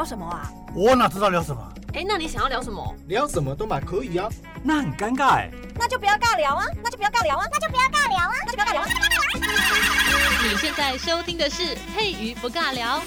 聊什么啊？我哪知道聊什么？哎，那你想要聊什么？聊什么都嘛可以啊。那很尴尬哎。那就不要尬聊啊！那就不要尬聊啊！那就不要尬聊啊！那就不要尬聊啊！你现在收听的是佩瑜不尬聊。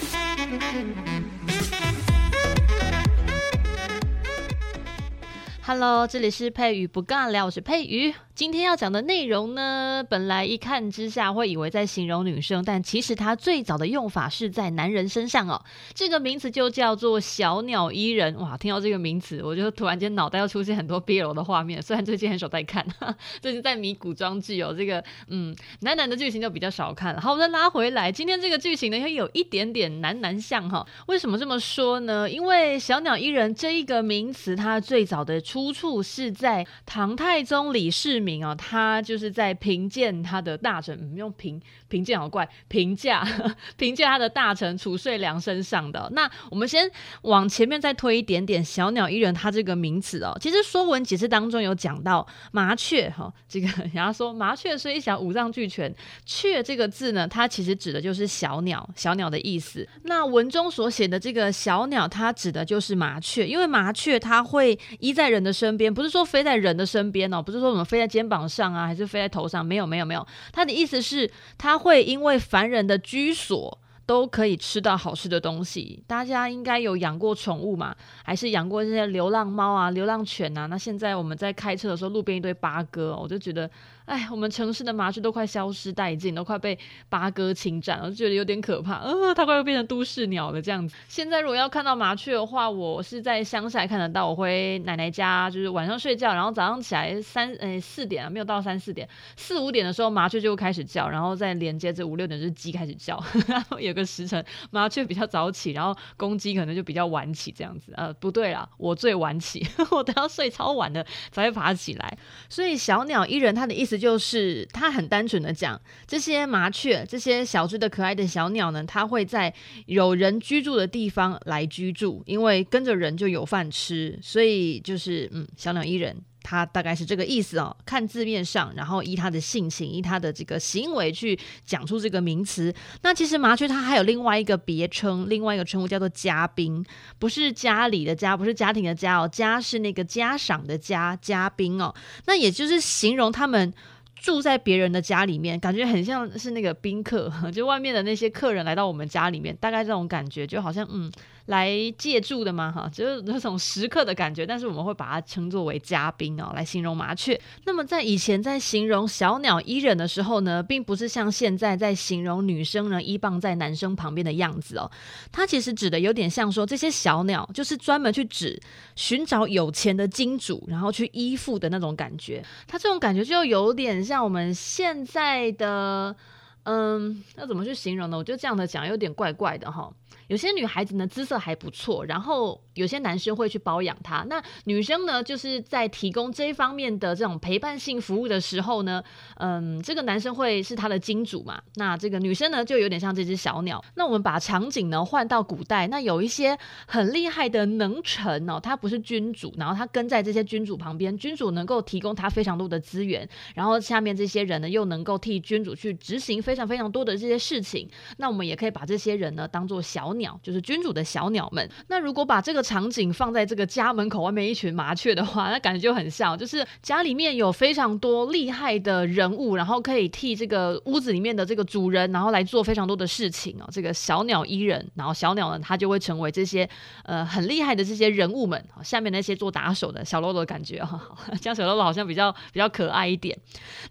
Hello，这里是佩瑜不尬聊，我是佩瑜。今天要讲的内容呢，本来一看之下会以为在形容女生，但其实它最早的用法是在男人身上哦。这个名词就叫做小鸟依人。哇，听到这个名词，我就突然间脑袋要出现很多 BL 的画面。虽然最近很少在看，最近在迷古装剧哦，这个嗯，男男的剧情就比较少看了。好，我再拉回来，今天这个剧情呢，又有一点点男男像哈。为什么这么说呢？因为小鸟依人这一个名词，它最早的出处是在唐太宗李世民啊，他就是在评鉴他的大臣，嗯、用评评鉴好怪，评价 评价他的大臣褚遂良身上的。那我们先往前面再推一点点，小鸟依人他这个名词哦，其实《说文解字》当中有讲到麻雀哈，这个 人家说麻雀虽小，五脏俱全，雀这个字呢，它其实指的就是小鸟，小鸟的意思。那文中所写的这个小鸟，它指的就是麻雀，因为麻雀它会依在人的身边，不是说飞在人的身边哦，不是说我们飞在肩膀上啊，还是飞在头上？没有，没有，没有。他的意思是，他会因为凡人的居所都可以吃到好吃的东西。大家应该有养过宠物嘛？还是养过这些流浪猫啊、流浪犬啊？那现在我们在开车的时候，路边一堆八哥，我就觉得。哎，我们城市的麻雀都快消失殆尽，都快被八哥侵占了，我就觉得有点可怕。呃，它快要变成都市鸟了这样子。现在如果要看到麻雀的话，我是在乡下看得到。我回奶奶家，就是晚上睡觉，然后早上起来三呃四点啊，没有到三四点，四五点的时候麻雀就开始叫，然后再连接着五六点就是鸡开始叫。然后有个时辰，麻雀比较早起，然后公鸡可能就比较晚起这样子。呃，不对啦，我最晚起，我都要睡超晚的才会爬起来。所以小鸟依人，它的意思。就是他很单纯的讲，这些麻雀，这些小只的可爱的小鸟呢，它会在有人居住的地方来居住，因为跟着人就有饭吃，所以就是嗯，小鸟依人，他大概是这个意思哦。看字面上，然后依他的性情，依他的这个行为去讲出这个名词。那其实麻雀它还有另外一个别称，另外一个称呼叫做家宾，不是家里的家，不是家庭的家哦，家是那个家赏的家，家宾哦。那也就是形容他们。住在别人的家里面，感觉很像是那个宾客，就外面的那些客人来到我们家里面，大概这种感觉，就好像嗯。来借助的吗？哈，就是那种食客的感觉，但是我们会把它称作为嘉宾哦，来形容麻雀。那么在以前在形容小鸟依人的时候呢，并不是像现在在形容女生呢依傍在男生旁边的样子哦。它其实指的有点像说，这些小鸟就是专门去指寻找有钱的金主，然后去依附的那种感觉。它这种感觉就有点像我们现在的，嗯，那怎么去形容呢？我觉得这样的讲有点怪怪的哈。有些女孩子呢，姿色还不错，然后有些男生会去包养她。那女生呢，就是在提供这一方面的这种陪伴性服务的时候呢，嗯，这个男生会是他的金主嘛。那这个女生呢，就有点像这只小鸟。那我们把场景呢换到古代，那有一些很厉害的能臣哦，他不是君主，然后他跟在这些君主旁边，君主能够提供他非常多的资源，然后下面这些人呢又能够替君主去执行非常非常多的这些事情。那我们也可以把这些人呢当做小鸟，鸟就是君主的小鸟们。那如果把这个场景放在这个家门口外面一群麻雀的话，那感觉就很像，就是家里面有非常多厉害的人物，然后可以替这个屋子里面的这个主人，然后来做非常多的事情哦。这个小鸟依人，然后小鸟呢，它就会成为这些呃很厉害的这些人物们下面那些做打手的小喽啰感觉哈，这样小喽啰好像比较比较可爱一点。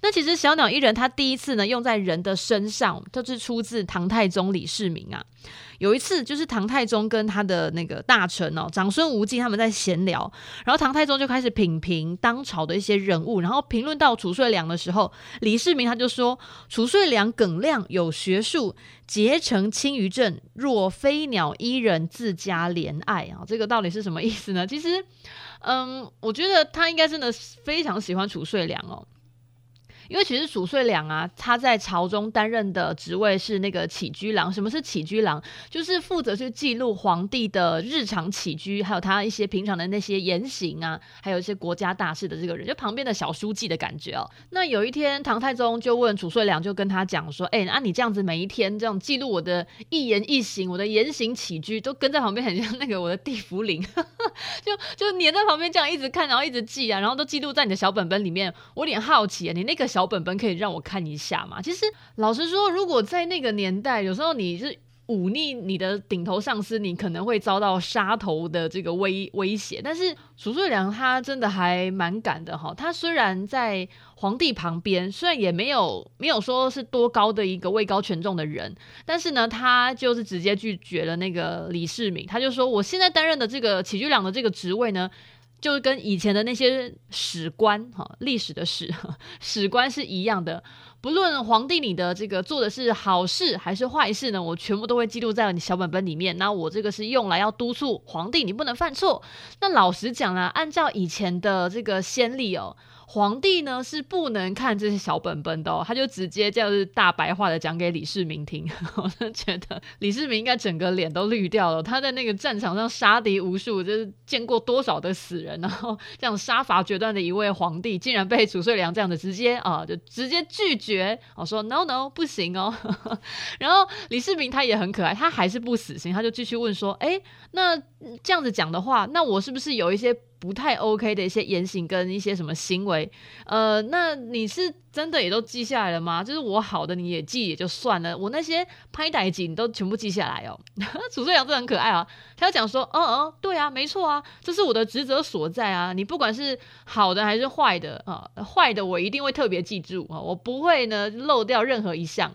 那其实小鸟依人它第一次呢用在人的身上，就是出自唐太宗李世民啊。有一次，就是唐太宗跟他的那个大臣哦，长孙无忌他们在闲聊，然后唐太宗就开始品评当朝的一些人物，然后评论到褚遂良的时候，李世民他就说：“褚遂良耿亮，有学术，节诚轻于政，若飞鸟依人，自家怜爱啊。”这个到底是什么意思呢？其实，嗯，我觉得他应该真的非常喜欢褚遂良哦。因为其实褚遂良啊，他在朝中担任的职位是那个起居郎。什么是起居郎？就是负责去记录皇帝的日常起居，还有他一些平常的那些言行啊，还有一些国家大事的这个人，就旁边的小书记的感觉哦。那有一天，唐太宗就问褚遂良，就跟他讲说：“哎，那、你这样子每一天这样记录我的一言一行，我的言行起居，都跟在旁边，很像那个我的地茯苓，就就黏在旁边这样一直看，然后一直记啊，然后都记录在你的小本本里面。我有点好奇啊，你那个小小本本可以让我看一下吗？其实老实说，如果在那个年代，有时候你是。”忤逆你的顶头上司，你可能会遭到杀头的这个威威胁。但是褚遂良他真的还蛮敢的哈，他虽然在皇帝旁边，虽然也没有没有说是多高的一个位高权重的人，但是呢，他就是直接拒绝了那个李世民。他就说，我现在担任的这个起居郎的这个职位呢，就是跟以前的那些史官哈，历史的史 史官是一样的。不论皇帝你的这个做的是好事还是坏事呢，我全部都会记录在你小本本里面。那我这个是用来要督促皇帝你不能犯错。那老实讲啊，按照以前的这个先例哦。皇帝呢是不能看这些小本本的哦，他就直接这样子大白话的讲给李世民听。我就觉得李世民应该整个脸都绿掉了。他在那个战场上杀敌无数，就是见过多少的死人，然后这样杀伐决断的一位皇帝，竟然被褚遂良这样子直接啊，就直接拒绝，我说 no no 不行哦。然后李世民他也很可爱，他还是不死心，他就继续问说，哎，那这样子讲的话，那我是不是有一些？不太 OK 的一些言行跟一些什么行为，呃，那你是真的也都记下来了吗？就是我好的你也记也就算了，我那些拍歹景都全部记下来哦。褚遂良真的很可爱啊，他要讲说，嗯嗯，对啊，没错啊，这是我的职责所在啊。你不管是好的还是坏的啊，坏的我一定会特别记住啊，我不会呢漏掉任何一项。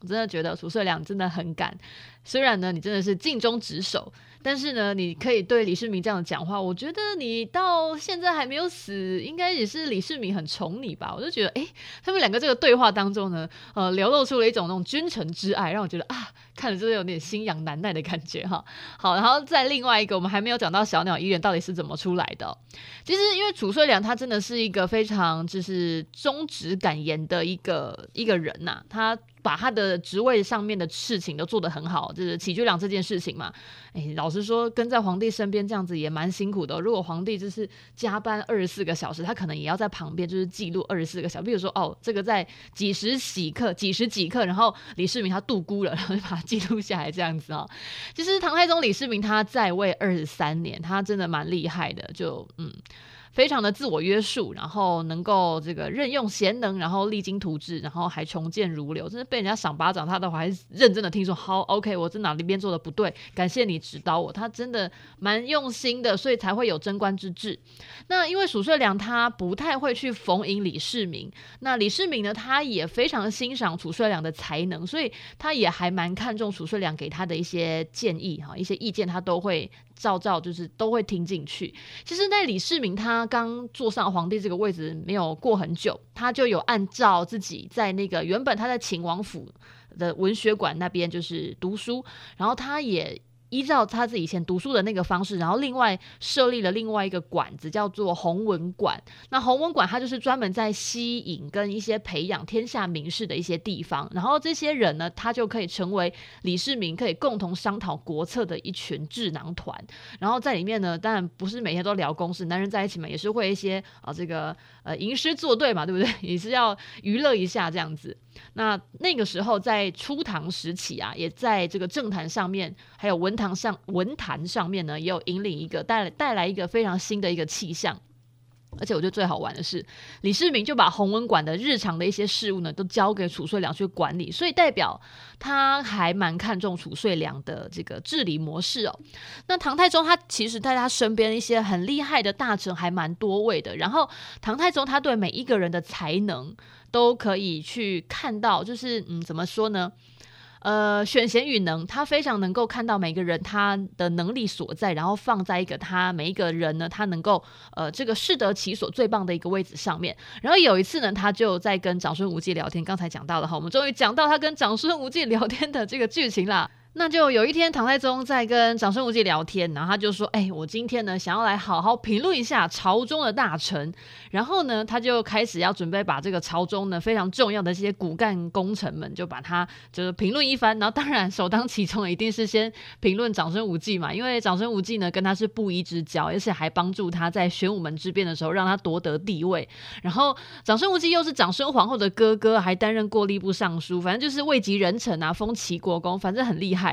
我真的觉得褚遂良真的很敢，虽然呢你真的是尽忠职守。但是呢，你可以对李世民这样讲话，我觉得你到现在还没有死，应该也是李世民很宠你吧？我就觉得，诶，他们两个这个对话当中呢，呃，流露出了一种那种君臣之爱，让我觉得啊，看了真的有点心痒难耐的感觉哈。好，然后再另外一个，我们还没有讲到小鸟依人到底是怎么出来的。其实因为褚遂良他真的是一个非常就是忠直敢言的一个一个人呐、他。把他的职位上面的事情都做得很好，就是起居郎这件事情嘛。哎，老实说，跟在皇帝身边这样子也蛮辛苦的。如果皇帝就是加班二十四个小时，他可能也要在旁边就是记录二十四个小时。比如说，哦，这个在几时几刻，几时几刻，然后李世民他度孤了，然后就把它记录下来这样子哦。其实唐太宗李世民他在位二十三年，他真的蛮厉害的，就嗯。非常的自我约束，然后能够这个任用贤能，然后励精图治，然后还重建如流，真的被人家赏巴掌，他都还认真的听说。好，OK，我在哪里边做的不对，感谢你指导我。他真的蛮用心的，所以才会有贞观之治。那因为褚遂良他不太会去逢迎李世民，那李世民呢，他也非常欣赏褚遂良的才能，所以他也还蛮看重褚遂良给他的一些建议哈，一些意见他都会。照照就是都会听进去。其实，那李世民他刚坐上皇帝这个位置没有过很久，他就有按照自己在那个原本他在秦王府的文学馆那边就是读书，然后他也。依照他自己以前读书的那个方式，然后另外设立了另外一个馆子，叫做弘文馆。那弘文馆它就是专门在吸引跟一些培养天下名士的一些地方。然后这些人呢，他就可以成为李世民可以共同商讨国策的一群智囊团。然后在里面呢，当然不是每天都聊公事，男人在一起嘛，也是会一些啊这个呃吟诗作对嘛，对不对？也是要娱乐一下这样子。那那个时候在初唐时期啊，也在这个政坛上面，还有文坛上文坛上面呢，也有引领一个带来带来一个非常新的一个气象。而且我觉得最好玩的是，李世民就把弘文馆的日常的一些事务呢，都交给褚遂良去管理，所以代表他还蛮看重褚遂良的这个治理模式哦。那唐太宗他其实在他身边一些很厉害的大臣还蛮多位的，然后唐太宗他对每一个人的才能都可以去看到，就是嗯，怎么说呢？呃，选贤与能，他非常能够看到每个人他的能力所在，然后放在一个他每一个人呢，他能够呃这个适得其所最棒的一个位置上面。然后有一次呢，他就在跟长孙无忌聊天，刚才讲到了哈，我们终于讲到他跟长孙无忌聊天的这个剧情啦。那就有一天，唐太宗在跟长孙无忌聊天，然后他就说：“哎、我今天呢，想要来好好评论一下朝中的大臣。”然后呢，他就开始要准备把这个朝中呢非常重要的这些骨干功臣们，就把他就是评论一番。然后当然首当其冲的一定是先评论长孙无忌嘛，因为长孙无忌呢跟他是布衣之交，而且还帮助他在玄武门之变的时候让他夺得帝位。然后长孙无忌又是长孙皇后的哥哥，还担任过吏部尚书，反正就是位极人臣啊，封齐国公，反正很厉害。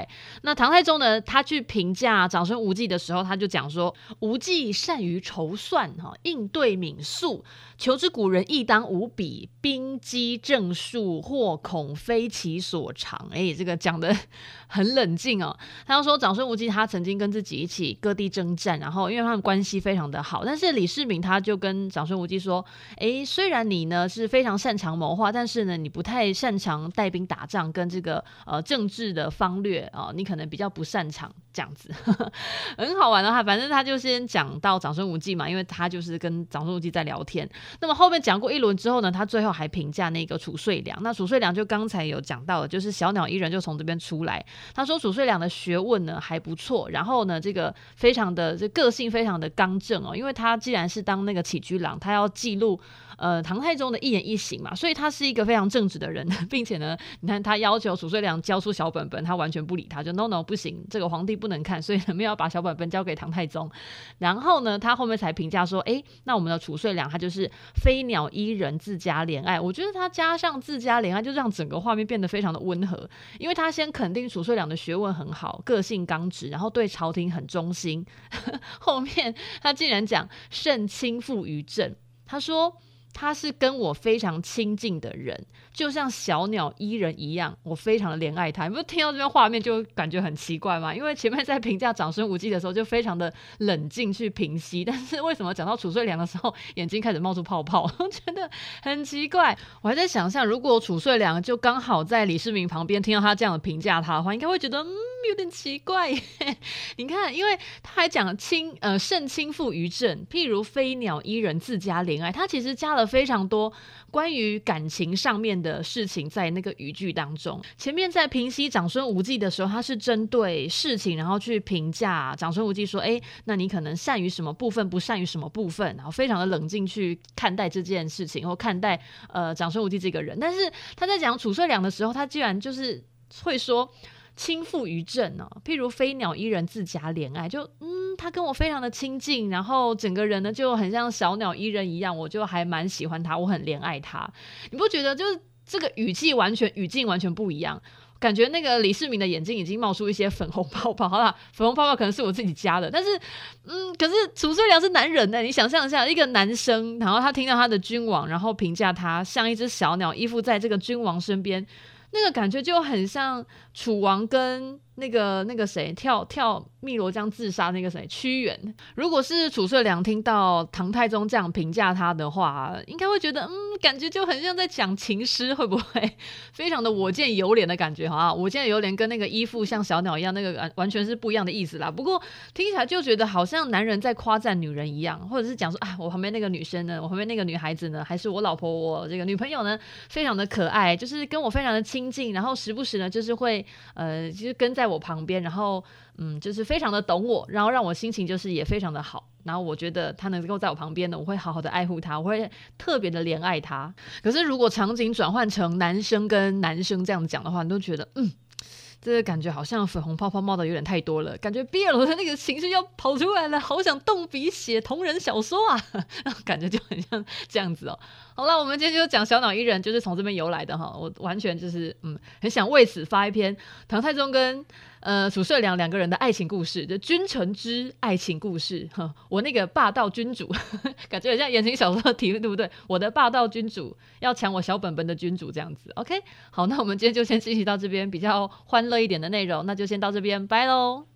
那唐太宗呢？他去评价长孙无忌的时候，他就讲说：“无忌善于筹算，哈，应对敏速，求之古人亦当无比。兵机政术，或恐非其所长。”哎，这个讲的 很冷静哦。他要说长孙无忌他曾经跟自己一起各地征战，然后因为他们关系非常的好。但是李世民他就跟长孙无忌说：“哎，虽然你呢是非常擅长谋划，但是呢你不太擅长带兵打仗，跟这个呃政治的方略。”哦，你可能比较不擅长这样子，很好玩的话，反正他就先讲到长孙无忌嘛，因为他就是跟长孙无忌在聊天。那么后面讲过一轮之后呢，他最后还评价那个褚遂良。那褚遂良就刚才有讲到的，就是小鸟依人就从这边出来。他说褚遂良的学问呢还不错，然后呢这个非常的这个性非常的刚正哦，因为他既然是当那个起居郎，他要记录。呃，唐太宗的一言一行嘛，所以他是一个非常正直的人，并且呢，你看他要求褚遂良交出小本本，他完全不理他，就 no no 不行，这个皇帝不能看，所以没有把小本本交给唐太宗。然后呢，他后面才评价说，哎，那我们的褚遂良他就是飞鸟依人，自家怜爱。我觉得他加上自家怜爱，就让整个画面变得非常的温和，因为他先肯定褚遂良的学问很好，个性刚直，然后对朝廷很忠心。后面他竟然讲甚亲附于朕，他说。他是跟我非常亲近的人，就像小鸟依人一样，我非常的怜爱他。你不是听到这边画面就感觉很奇怪吗？因为前面在评价长孙无忌的时候就非常的冷静去平息，但是为什么讲到褚遂良的时候眼睛开始冒出泡泡？我觉得很奇怪。我还在想象，如果褚遂良就刚好在李世民旁边听到他这样的评价他的话，应该会觉得嗯有点奇怪耶。你看，因为他还讲亲呃甚亲附于朕，譬如飞鸟依人，自家怜爱，他其实加了。非常多关于感情上面的事情在那个语句当中。前面在评析长孙无忌的时候，他是针对事情，然后去评价长孙无忌说：“哎，那你可能善于什么部分，不善于什么部分。”然后非常的冷静去看待这件事情，或看待呃长孙无忌这个人。但是他在讲褚遂良的时候，他居然就是会说。倾覆于朕呢，譬如飞鸟依人，自家怜爱，就嗯，他跟我非常的亲近，然后整个人呢就很像小鸟依人一样，我就还蛮喜欢他，我很怜爱他。你不觉得就是这个语气完全语境完全不一样？感觉那个李世民的眼睛已经冒出一些粉红泡泡。好了，粉红泡泡可能是我自己加的，但是嗯，可是褚遂良是男人呢，你想象一下，一个男生，然后他听到他的君王，然后评价他像一只小鸟依附在这个君王身边，那个感觉就很像楚王跟。那个那个谁跳跳汨罗江自杀那个谁屈原，如果是褚遂良听到唐太宗这样评价他的话，应该会觉得嗯，感觉就很像在讲情诗，会不会 非常的我见犹怜的感觉？哈，我见犹怜跟那个依附像小鸟一样，那个完全是不一样的意思啦。不过听起来就觉得好像男人在夸赞女人一样，或者是讲说啊，我旁边那个女生呢，我旁边那个女孩子呢，还是我老婆，我这个女朋友呢，非常的可爱，就是跟我非常的亲近，然后时不时呢，就是会呃，其实跟在。在我旁边，然后嗯，就是非常的懂我，然后让我心情就是也非常的好。然后我觉得他能够在我旁边呢，我会好好的爱护他，我会特别的怜爱他。可是如果场景转换成男生跟男生这样讲的话，你都觉得嗯。这个感觉好像粉红泡泡冒的有点太多了，感觉 BL 的那个情绪要跑出来了，好想动笔写同人小说啊，感觉就很像这样子哦。好了，我们今天就讲小脑艺人，就是从这边游来的哈。我完全就是嗯，很想为此发一篇唐太宗跟呃褚遂良两个人的爱情故事，就君臣之爱情故事哈。我那个霸道君主，感觉很像言情小说的题目，对不对？我的霸道君主要抢我小本本的君主这样子。OK，好，那我们今天就先继续到这边，比较欢乐一点的内容，那就先到这边，拜喽。